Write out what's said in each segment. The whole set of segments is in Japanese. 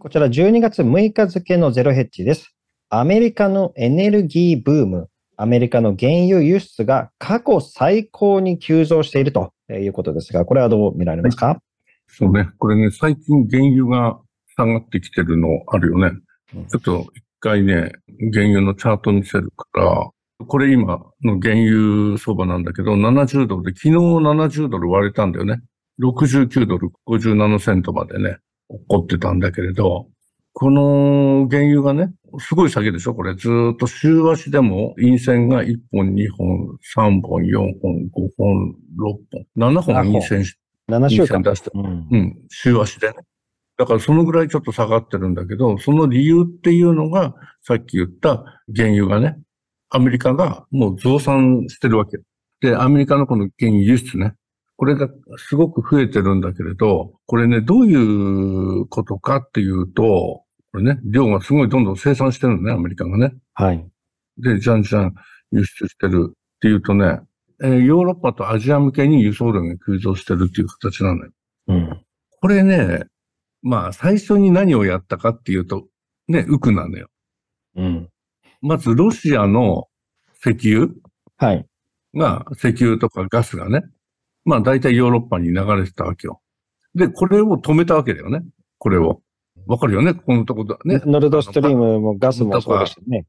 こちら12月6日付のゼロヘッジです。アメリカのエネルギーブーム、アメリカの原油輸出が過去最高に急増しているということですが、これはどう見られますか、そうね。これね、最近原油が下がってきてるのあるよね。ちょっと一回ね、原油のチャート見せるから、これ今の原油相場なんだけど、70ドルで、昨日70ドル割れたんだよね。69ドル57セントまでね、起こってたんだけれど、この原油がね、すごい下げでしょ？これずーっと週足でも陰線が1本、2本、3本、4本、5本、6本、7本陰線し、?7 週間。出してうんうん、週足でね。だからそのぐらいちょっと下がってるんだけど、その理由っていうのが、さっき言った原油がね、アメリカがもう増産してるわけ。で、アメリカのこの原油輸出ね、これがすごく増えてるんだけれど、これね、どういうことかっていうと、これね、量がすごいどんどん生産してるのね、アメリカがね。はい。で、じゃんじゃん輸出してるっていうとね、えーヨーロッパとアジア向けに輸送量が急増してるっていう形なのよ。うん。これね、まあ、最初に何をやったかっていうと、ね、ウクなのよ。うん。まず、ロシアの石油はい。が、石油とかガスがね、まあ、大体ヨーロッパに流れてたわけよ。で、これを止めたわけだよね。これを。わかるよね？ここのとこだ。ね。ノルドストリームもガスもそうでしたね。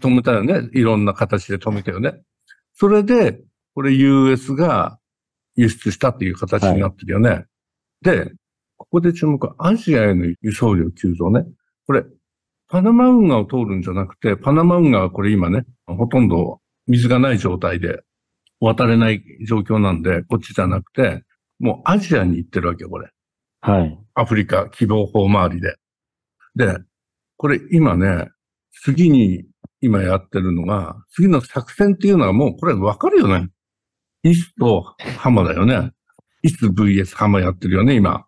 止めたよね。いろんな形で止めたよね。それで、これ US が輸出したっていう形になってるよね。で、ここで注目はアジアへの輸送量急増ね。これ、パナマ運河を通るんじゃなくて、パナマ運河はこれ今ね、ほとんど水がない状態で渡れない状況なんで、こっちじゃなくて、もうアジアに行ってるわけよ、これ。はい。アフリカ希望法周りで。で、これ今ね、次に今やってるのが、次の作戦っていうのはもうこれわかるよね。イスとハマだよね。イス VS ハマやってるよね、今。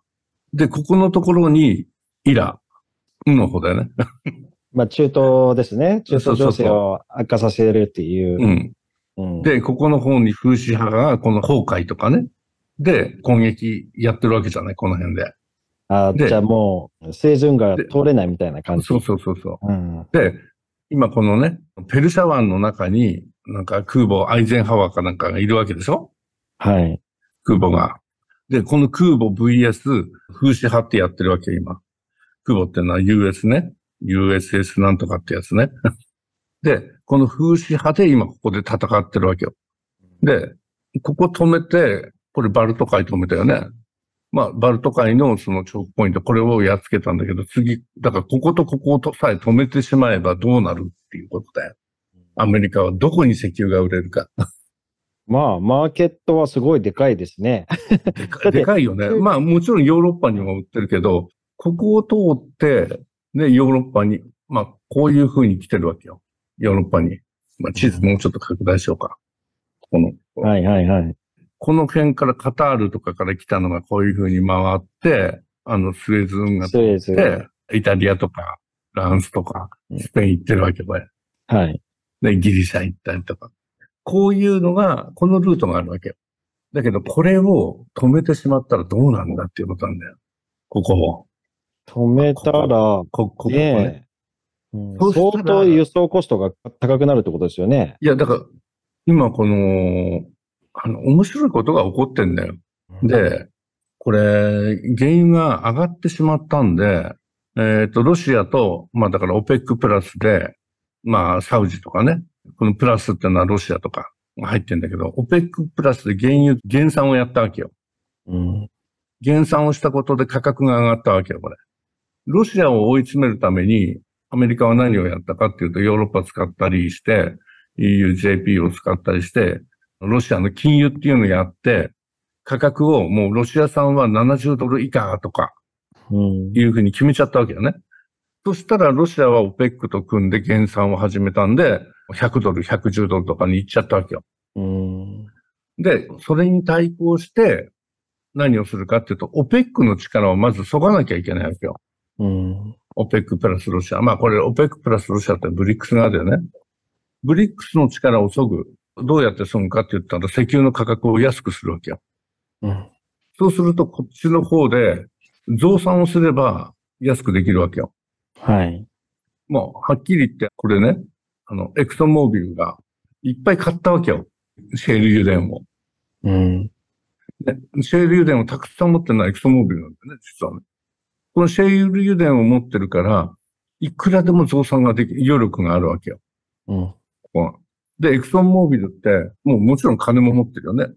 で、ここのところにイラ、ウの方だよね。まあ、中東ですね。中東情勢を悪化させるっていう。うん。うんで、ここの方に風刺派がこの崩壊とかね。で、攻撃やってるわけじゃない、この辺で。あでじゃあもう、生存が通れないみたいな感じ。そうそうそうそう。うん。で、今このね、ペルシャ湾の中に、なんか空母アイゼンハワーかなんかがいるわけでしょ？はい。空母が。で、この空母 VS 風刺派ってやってるわけ、今。空母ってのは US ね。USS なんとかってやつね。で、この風刺派で今ここで戦ってるわけよ。で、ここ止めて、これバルト海止めたよね。まあ、バルト海のそのチョークポイント、これをやっつけたんだけど、次、だからこことこことさえ止めてしまえばどうなるっていうことだよ。アメリカはどこに石油が売れるか。まあ、マーケットはすごいでかいですね。でかでかいよね。まあもちろんヨーロッパにも売ってるけど、ここを通って、ね、ヨーロッパに、まあこういう風に来てるわけよ。ヨーロッパに。まあ地図もうちょっと拡大しようか。この、はいはいはい。この辺からカタールとかから来たのがこういう風に回って、あのスエズ運河スエズ。で、イタリアとか、フランスとか、スペイン行ってるわけ、これ。はい。で、ギリシャ行ったりとか。こういうのが、このルートがあるわけよ。だけど、これを止めてしまったらどうなんだっていうことなんだよ。ここを。止めたら、こ、ここね。ね相当輸送コストが高くなるってことですよね。いや、だから、今この、あの、面白いことが起こってんだよ。で、これ、原油が上がってしまったんで、えっ、と、ロシアと、まあだから OPEC プラスで、まあサウジとかね、このプラスってのはロシアとかが入ってんだけど、OPEC プラスで原油減産をやったわけよ。うん。減産をしたことで価格が上がったわけよ、これ。ロシアを追い詰めるために、アメリカは何をやったかっていうと、ヨーロッパ使ったりして、EUJP を使ったりして、ロシアの金融っていうのをやって、価格をもうロシア産は70ドル以下とかうん。いうふうに決めちゃったわけよね。そしたらロシアは OPEC と組んで減産を始めたんで、100ドル、110ドルとかに行っちゃったわけよ。うん。で、それに対抗して何をするかっていうと、OPEC の力をまずそがなきゃいけないわけよ。うん。OPEC プラスロシア。まあこれ OPEC プラスロシアってブリックス側だよね。ブリックスの力を削ぐ。どうやって削ぐかって言ったら石油の価格を安くするわけよ。うん。そうするとこっちの方で増産をすれば安くできるわけよ。はい。もう、はっきり言って、これね、あの、エクソンモービルがいっぱい買ったわけよ。シェール油田を。うん。ね、シェール油田をたくさん持ってるのはエクソンモービルなんだよね、実はね。このシェール油田を持ってるから、いくらでも増産ができ、余力があるわけよ。うん。ここで、エクソンモービルって、もうもちろん金も持ってるよね。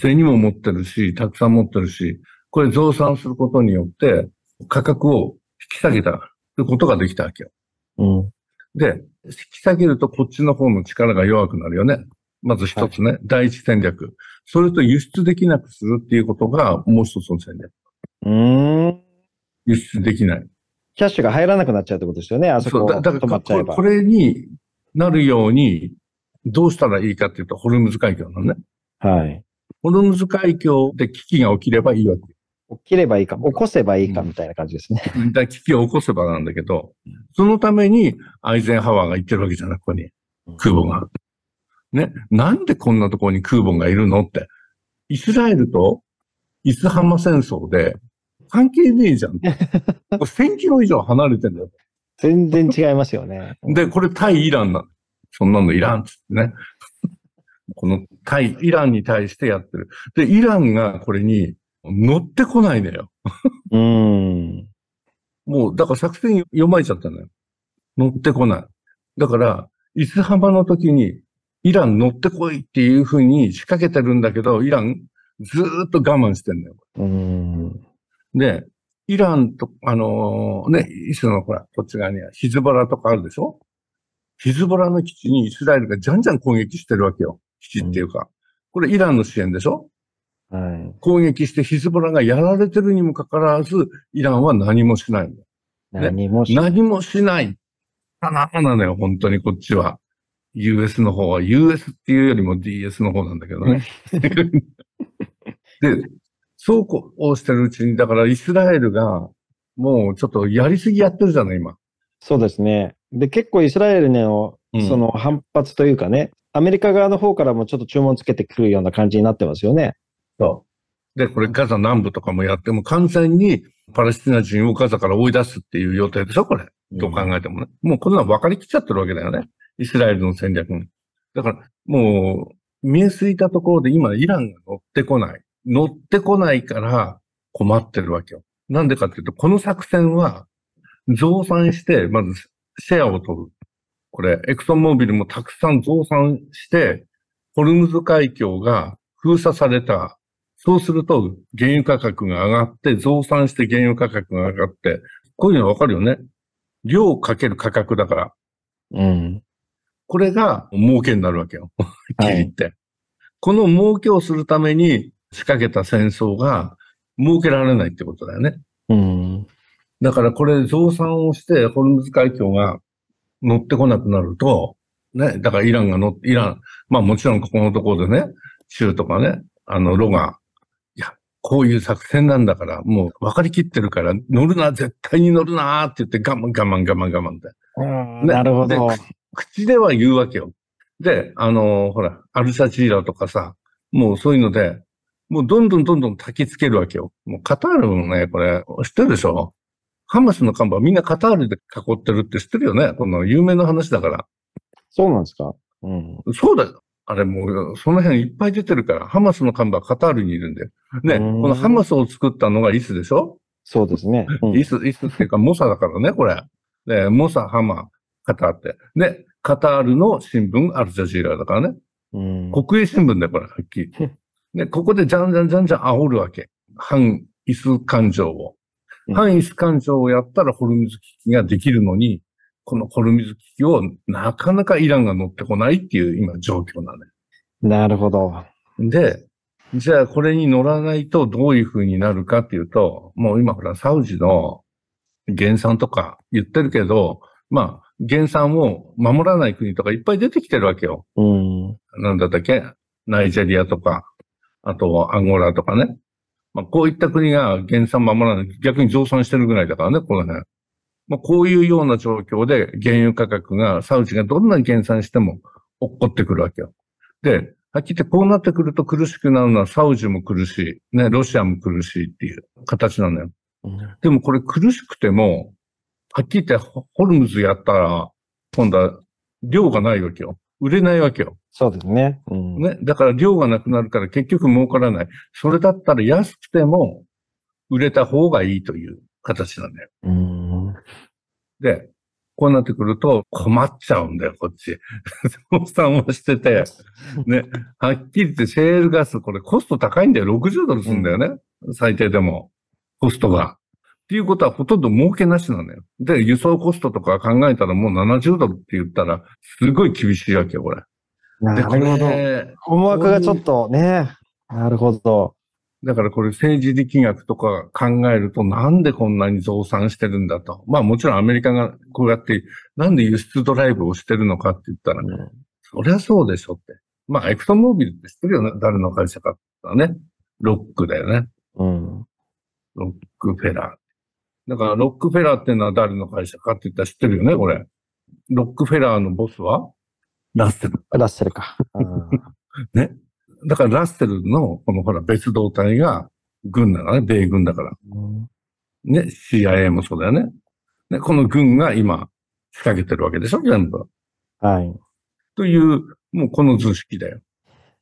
銭も持ってるし、たくさん持ってるし、これ増産することによって、価格を引き下げたことができたわけよ。うん。で、引き下げるとこっちの方の力が弱くなるよね。まず一つね、第一戦略。それと輸出できなくするっていうことがもう一つの戦略。うーん。輸出できない。キャッシュが入らなくなっちゃうってことですよね。あそこそうだだからこれ、止まっちゃえばこ。れになるように、どうしたらいいかっていうと、ホルムズ海峡なのね。はい。ホルムズ海峡で危機が起きればいいわけ。起きればいいか、起こせばいいかみたいな感じですね。だから危機を起こせばなんだけど、そのためにアイゼンハワーが行ってるわけじゃない、ここに。空母が。ね。なんでこんなところに空母がいるのって。イスラエルとイスハマ戦争で関係ねえじゃん。これ1000キロ以上離れてんだよ。全然違いますよね。で、これ対イランなの。そんなのイランっつってね。この対イランに対してやってる。で、イランがこれに乗ってこないのよ。うーん。もう、だから作戦読まれちゃったのよ。乗ってこない。だから、イスハマの時に、イラン乗ってこいっていうふうに仕掛けてるんだけど、イランずーっと我慢してんのよ。うーん。で、イランと、あのーね、イスのほら、こっち側にはヒズボラとかあるでしょ？ヒズボラの基地にイスラエルがじゃんじゃん攻撃してるわけよ。基地っていうか。これイランの支援でしょ？はい。攻撃してヒズボラがやられてるにもかかわらず、イランは何もしないんだよ。何もし、何もしない。たななのよ、本当にこっちは。US の方は、US っていうよりも DS の方なんだけどね。で、そうこうしてるうちに、だからイスラエルが、もうちょっとやりすぎやってるじゃない、今。そうですね。で、結構イスラエルのうん、その反発というかね、アメリカ側の方からもちょっと注文つけてくるような感じになってますよね。そう。で、これガザ南部とかもやっても完全にパレスチナ人をガザから追い出すっていう予定でしょ、これ。どう考えてもね。もうこんなの分かりきっちゃってるわけだよね。イスラエルの戦略に。だから、もう、見えすいたところで今、イランが乗ってこない。乗ってこないから困ってるわけよ。なんでかっていうと、この作戦は、増産して、まず、シェアを取る。これ、エクソンモービルもたくさん増産して、ホルムズ海峡が封鎖された。そうすると、原油価格が上がって、増産して原油価格が上がって、こういうのわかるよね。量かける価格だから。うん。これが儲けになるわけよ。はっ り言って。この儲けをするために仕掛けた戦争が儲けられないってことだよね。うん。だからこれ増産をして、ホルムズ海峡が乗ってこなくなると、ね、だからイランが乗って、イラン、まあもちろんここのところでね、州とかね、あの、ロが、いや、こういう作戦なんだから、もう分かりきってるから、乗るな、絶対に乗るなって言って我慢我慢我慢我慢って。うんねなるほど。で口では言うわけよ。で、あのほら、アルシャジーラとかさ、もうそういうので、もうどんどんどんどん焚きつけるわけよ。もうカタールもね、これ、知ってるでしょ？ハマスの看板みんなカタールで囲ってるって知ってるよね？この有名な話だから。そうなんですか？うん。そうだよ。あれもう、その辺いっぱい出てるから、ハマスの看板カタールにいるんで。ね、うんこのハマスを作ったのがイスでしょ？そうですね。うんイス、イスっていうか、モサだからね、これ。で、モサ、ハマ、カターって。で、カタールの新聞、アルジャジーラだからね。うん国営新聞だよ、これ、はっきり。で、ここでじゃんじゃんじゃんじゃん煽るわけ。反イス感情を。うん反イス感情をやったらホルムズ危機ができるのに、このホルムズ危機をなかなかイランが乗ってこないっていう今状況なのよ。なるほど。で、じゃあこれに乗らないとどういう風になるかっていうと、もう今ほらサウジの減産とか言ってるけど、まあ減産を守らない国とかいっぱい出てきてるわけよ。うん。なんだったっけ？ナイジェリアとか、あとアンゴラとかね。まあこういった国が減産守らない、逆に増産してるぐらいだからね、この辺。まあこういうような状況で原油価格が、サウジがどんなに減産しても落っこってくるわけよ。で、はっきり言ってこうなってくると苦しくなるのはサウジも苦しい、ね、ロシアも苦しいっていう形なのよ。でもこれ苦しくても、はっきり言ってホルムズやったら、今度は量がないわけよ。売れないわけよ。そうですね。うん、ね。だから量がなくなるから結局儲からない。それだったら安くても売れた方がいいという形なんだよ。うん、で、こうなってくると困っちゃうんだよ、こっち。増産をしてて、ね、はっきり言ってシェールガス、これコスト高いんだよ。60ドルするんだよね。最低でも。コストが。っていうことはほとんど儲けなしなんだよ。で、輸送コストとか考えたらもう70ドルって言ったら、すごい厳しいわけよ、これ。なるほど。思惑がちょっとね。なるほど。だからこれ政治力学とか考えるとなんでこんなに増産してるんだと。まあもちろんアメリカがこうやってなんで輸出ドライブをしてるのかって言ったら、ね、うん、そりゃそうでしょって。まあエクソンモービルって知ってるよね。誰の会社かってね。ロックだよね。うん。ロックフェラー。だからロックフェラーっていうのは誰の会社かって言ったら知ってるよね、これ。ロックフェラーのボスは？ラッセル。ラッセルか。ね。だからラッセルの、このほら別動隊が軍だからね、米軍だから。ね、CIA もそうだよね。ね、この軍が今仕掛けてるわけでしょ、全部。はい。という、もうこの図式だよ。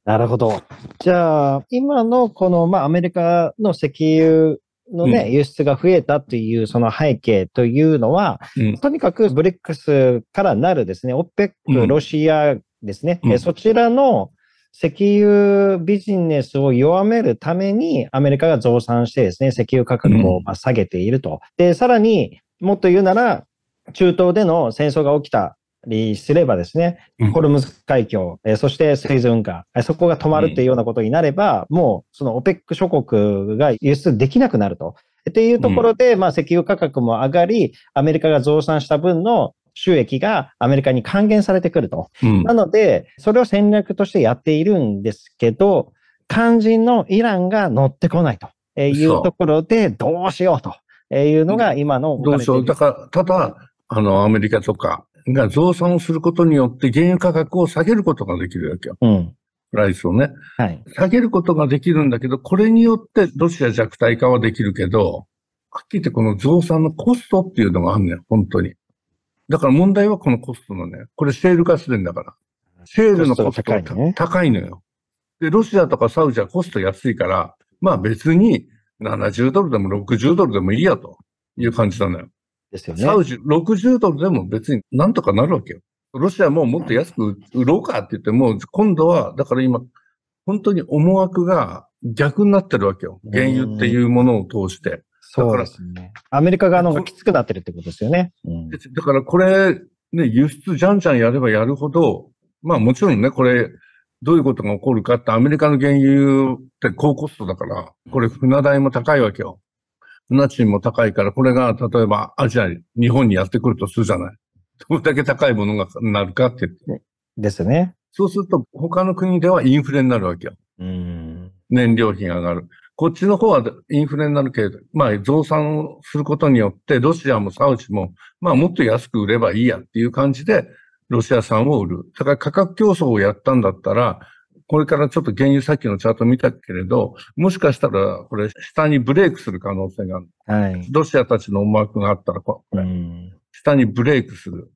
なるほど。じゃあ、今のこの、まあ、アメリカの石油のね、うん、輸出が増えたというその背景というのは、うん、とにかくブリックスからなるですね、オペック、ロシアですね、うん、そちらの石油ビジネスを弱めるためにアメリカが増産してですね、石油価格を下げていると。で、さらにもっと言うなら、中東での戦争が起きたりすればですね、ホルムズ海峡、えそしてスイズ運河、そこが止まるっていうようなことになれば、もうその OPEC 諸国が輸出できなくなると。っていうところで、まあ石油価格も上がり、アメリカが増産した分の収益がアメリカに還元されてくると。うん、なので、それを戦略としてやっているんですけど、肝心のイランが乗ってこないというところで、どうしようというのが今の。どうしよう。だから、ただ、あの、アメリカとかが増産をすることによって原油価格を下げることができるわけよ。うん。ライスをね。はい。下げることができるんだけど、これによってロシア弱体化はできるけど、はっきり言ってこの増産のコストっていうのがあるんだよ、本当に。だから問題はこのコストのね、これシェールガス田だから。シェールのコストが高い,、ね、高いのよ。で、ロシアとかサウジはコスト安いから、まあ別に70ドルでも60ドルでもいいやという感じなのよ。ですよね。サウジ60ドルでも別になんとかなるわけよ。ロシアももっと安く売ろうかって言っても、今度は、だから今、本当に思惑が逆になってるわけよ。原油っていうものを通して。そうですね。アメリカ側の方がきつくなってるってことですよね。うん、だからこれ、ね、輸出じゃんじゃんやればやるほど、まあもちろんね、これ、どういうことが起こるかって、アメリカの原油って高コストだから、これ船代も高いわけよ。船賃も高いから、これが例えばアジアに、日本にやってくるとするじゃない。どれだけ高いものがなるかって言って。ですね。そうすると、他の国ではインフレになるわけよ。うん燃料費が上がる。こっちの方はインフレになるけれど、まあ増産することによって、ロシアもサウジも、まあもっと安く売ればいいやっていう感じで、ロシア産を売る。だから価格競争をやったんだったら、これからちょっと原油さっきのチャート見たけれど、もしかしたらこれ下にブレイクする可能性がある。はい。ロシアたちの思惑があったら、これ、下にブレイクする。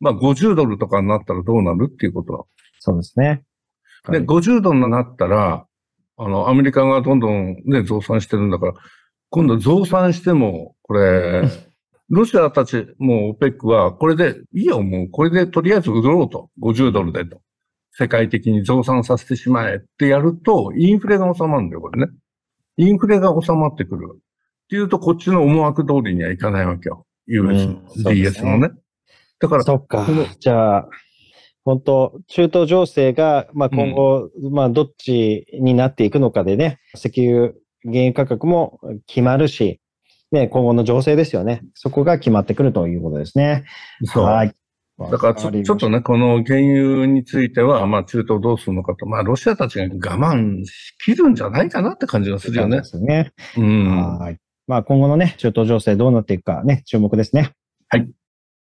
まあ50ドルとかになったらどうなるっていうことそうですね。で、50ドルになったら、あの、アメリカがどんどんね、増産してるんだから、今度増産しても、これ、ロシアたち、もうオペックは、これで、いいよ、もう、これでとりあえず売ろうと。50ドルでと。世界的に増産させてしまえってやると、インフレが収まるんだよ、これね。インフレが収まってくる。っていうと、こっちの思惑通りにはいかないわけよ。US、うん、DS のね。だから、そっか。じゃあ、本当、中東情勢が、まあ、今後、うん、まあ、どっちになっていくのかでね、石油、原油価格も決まるし、ね、今後の情勢ですよね。そこが決まってくるということですね。そう。はい。だからちょちょっとね、この原油については、まあ中東どうするのかと、まあロシアたちが我慢しきるんじゃないかなって感じがするよね。ですね。うん。はい。まあ今後のね、中東情勢どうなっていくかね、注目ですね。はい。